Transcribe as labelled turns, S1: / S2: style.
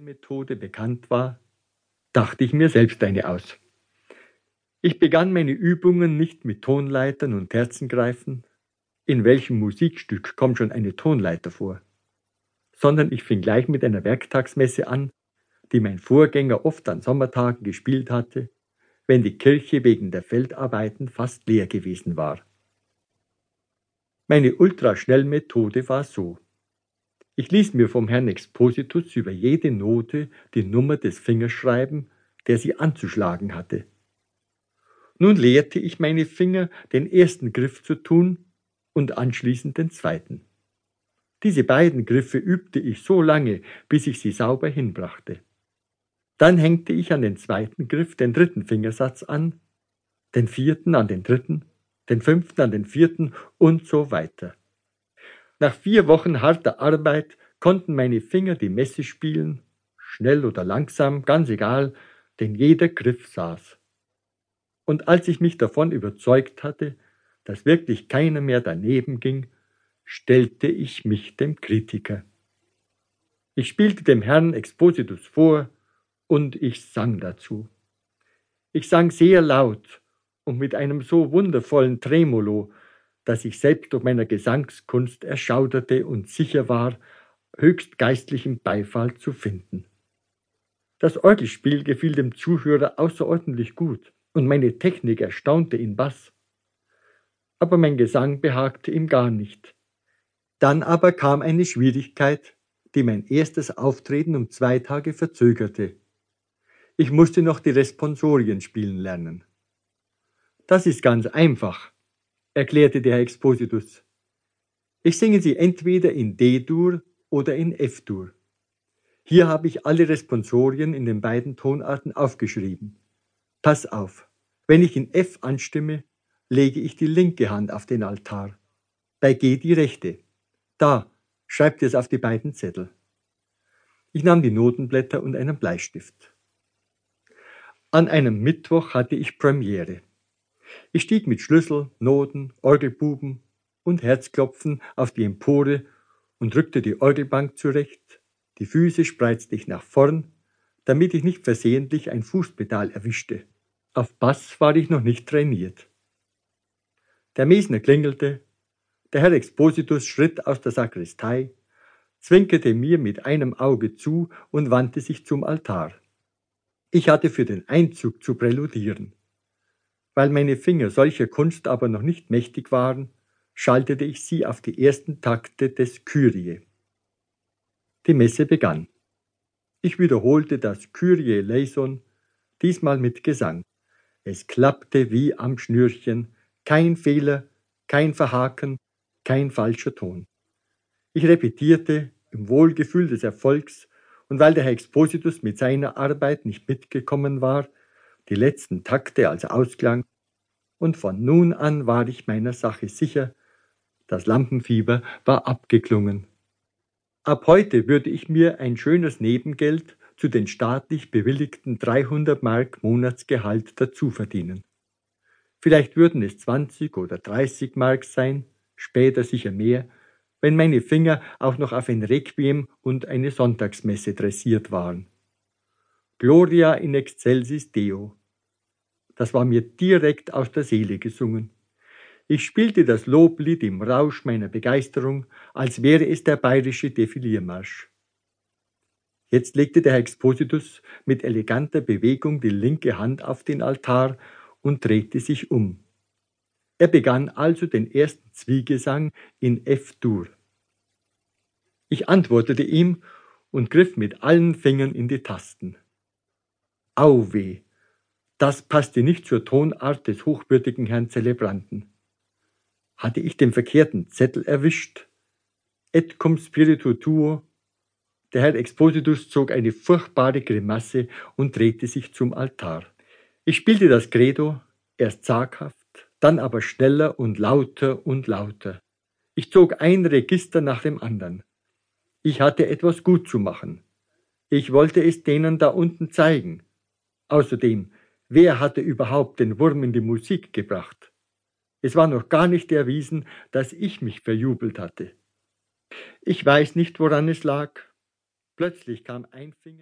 S1: Schnellmethode bekannt war, dachte ich mir selbst eine aus. Ich begann meine Übungen nicht mit Tonleitern und Terzengreifen, in welchem Musikstück kommt schon eine Tonleiter vor, sondern ich fing gleich mit einer Werktagsmesse an, die mein Vorgänger oft an Sommertagen gespielt hatte, wenn die Kirche wegen der Feldarbeiten fast leer gewesen war. Meine Ultraschnellmethode war so. Ich ließ mir vom Herrn Expositus über jede Note die Nummer des Fingers schreiben, der sie anzuschlagen hatte. Nun lehrte ich meine Finger, den ersten Griff zu tun und anschließend den zweiten. Diese beiden Griffe übte ich so lange, bis ich sie sauber hinbrachte. Dann hängte ich an den zweiten Griff den dritten Fingersatz an, den vierten an den dritten, den fünften an den vierten und so weiter. Nach vier Wochen harter Arbeit konnten meine Finger die Messe spielen, schnell oder langsam, ganz egal, denn jeder Griff saß. Und als ich mich davon überzeugt hatte, dass wirklich keiner mehr daneben ging, stellte ich mich dem Kritiker. Ich spielte dem Herrn Expositus vor und ich sang dazu. Ich sang sehr laut und mit einem so wundervollen Tremolo, dass ich selbst durch meiner Gesangskunst erschauderte und sicher war, höchst geistlichen Beifall zu finden. Das Orgelspiel gefiel dem Zuhörer außerordentlich gut, und meine Technik erstaunte ihn Bass. Aber mein Gesang behagte ihm gar nicht. Dann aber kam eine Schwierigkeit, die mein erstes Auftreten um zwei Tage verzögerte. Ich musste noch die Responsorien spielen lernen. Das ist ganz einfach, erklärte der Expositus. Ich singe sie entweder in D-Dur oder in F-Dur. Hier habe ich alle Responsorien in den beiden Tonarten aufgeschrieben. Pass auf, wenn ich in F anstimme, lege ich die linke Hand auf den Altar. Bei G die rechte. Da, schreibt es auf die beiden Zettel. Ich nahm die Notenblätter und einen Bleistift. An einem Mittwoch hatte ich Premiere. Ich stieg mit Schlüssel, Noten, Orgelbuben und Herzklopfen auf die Empore und rückte die Orgelbank zurecht. Die Füße spreizte ich nach vorn, damit ich nicht versehentlich ein Fußpedal erwischte. Auf Bass war ich noch nicht trainiert. Der Mesner klingelte, der Herr Expositus schritt aus der Sakristei, zwinkerte mir mit einem Auge zu und wandte sich zum Altar. Ich hatte für den Einzug zu präludieren. Weil meine Finger solcher Kunst aber noch nicht mächtig waren, schaltete ich sie auf die ersten Takte des Kyrie. Die Messe begann. Ich wiederholte das Kyrie eleison, diesmal mit Gesang. Es klappte wie am Schnürchen, kein Fehler, kein Verhaken, kein falscher Ton. Ich repetierte im Wohlgefühl des Erfolgs, und weil der Herr Expositus mit seiner Arbeit nicht mitgekommen war, die letzten Takte als Ausklang, und von nun an war ich meiner Sache sicher, das Lampenfieber war abgeklungen. Ab heute würde ich mir ein schönes Nebengeld zu den staatlich bewilligten 300 Mark Monatsgehalt dazu verdienen. Vielleicht würden es 20 oder 30 Mark sein, später sicher mehr, wenn meine Finger auch noch auf ein Requiem und eine Sonntagsmesse dressiert waren. Gloria in excelsis Deo. Das war mir direkt aus der Seele gesungen. Ich spielte das Loblied im Rausch meiner Begeisterung, als wäre es der bayerische Defiliermarsch. Jetzt legte der Herr Expositus mit eleganter Bewegung die linke Hand auf den Altar und drehte sich um. Er begann also den ersten Zwiegesang in F-Dur. Ich antwortete ihm und griff mit allen Fingern in die Tasten. Auweh, das passte nicht zur Tonart des hochwürdigen Herrn Zelebranten. Hatte ich den verkehrten Zettel erwischt? Et cum spiritu tuo? Der Herr Expositus zog eine furchtbare Grimasse und drehte sich zum Altar. Ich spielte das Credo, erst zaghaft, dann aber schneller und lauter und lauter. Ich zog ein Register nach dem anderen. Ich hatte etwas gut zu machen. Ich wollte es denen da unten zeigen. Außerdem, Wer hatte überhaupt den Wurm in die Musik gebracht? Es war noch gar nicht erwiesen, dass ich mich verjubelt hatte. Ich weiß nicht, woran es lag. Plötzlich kam ein Finger.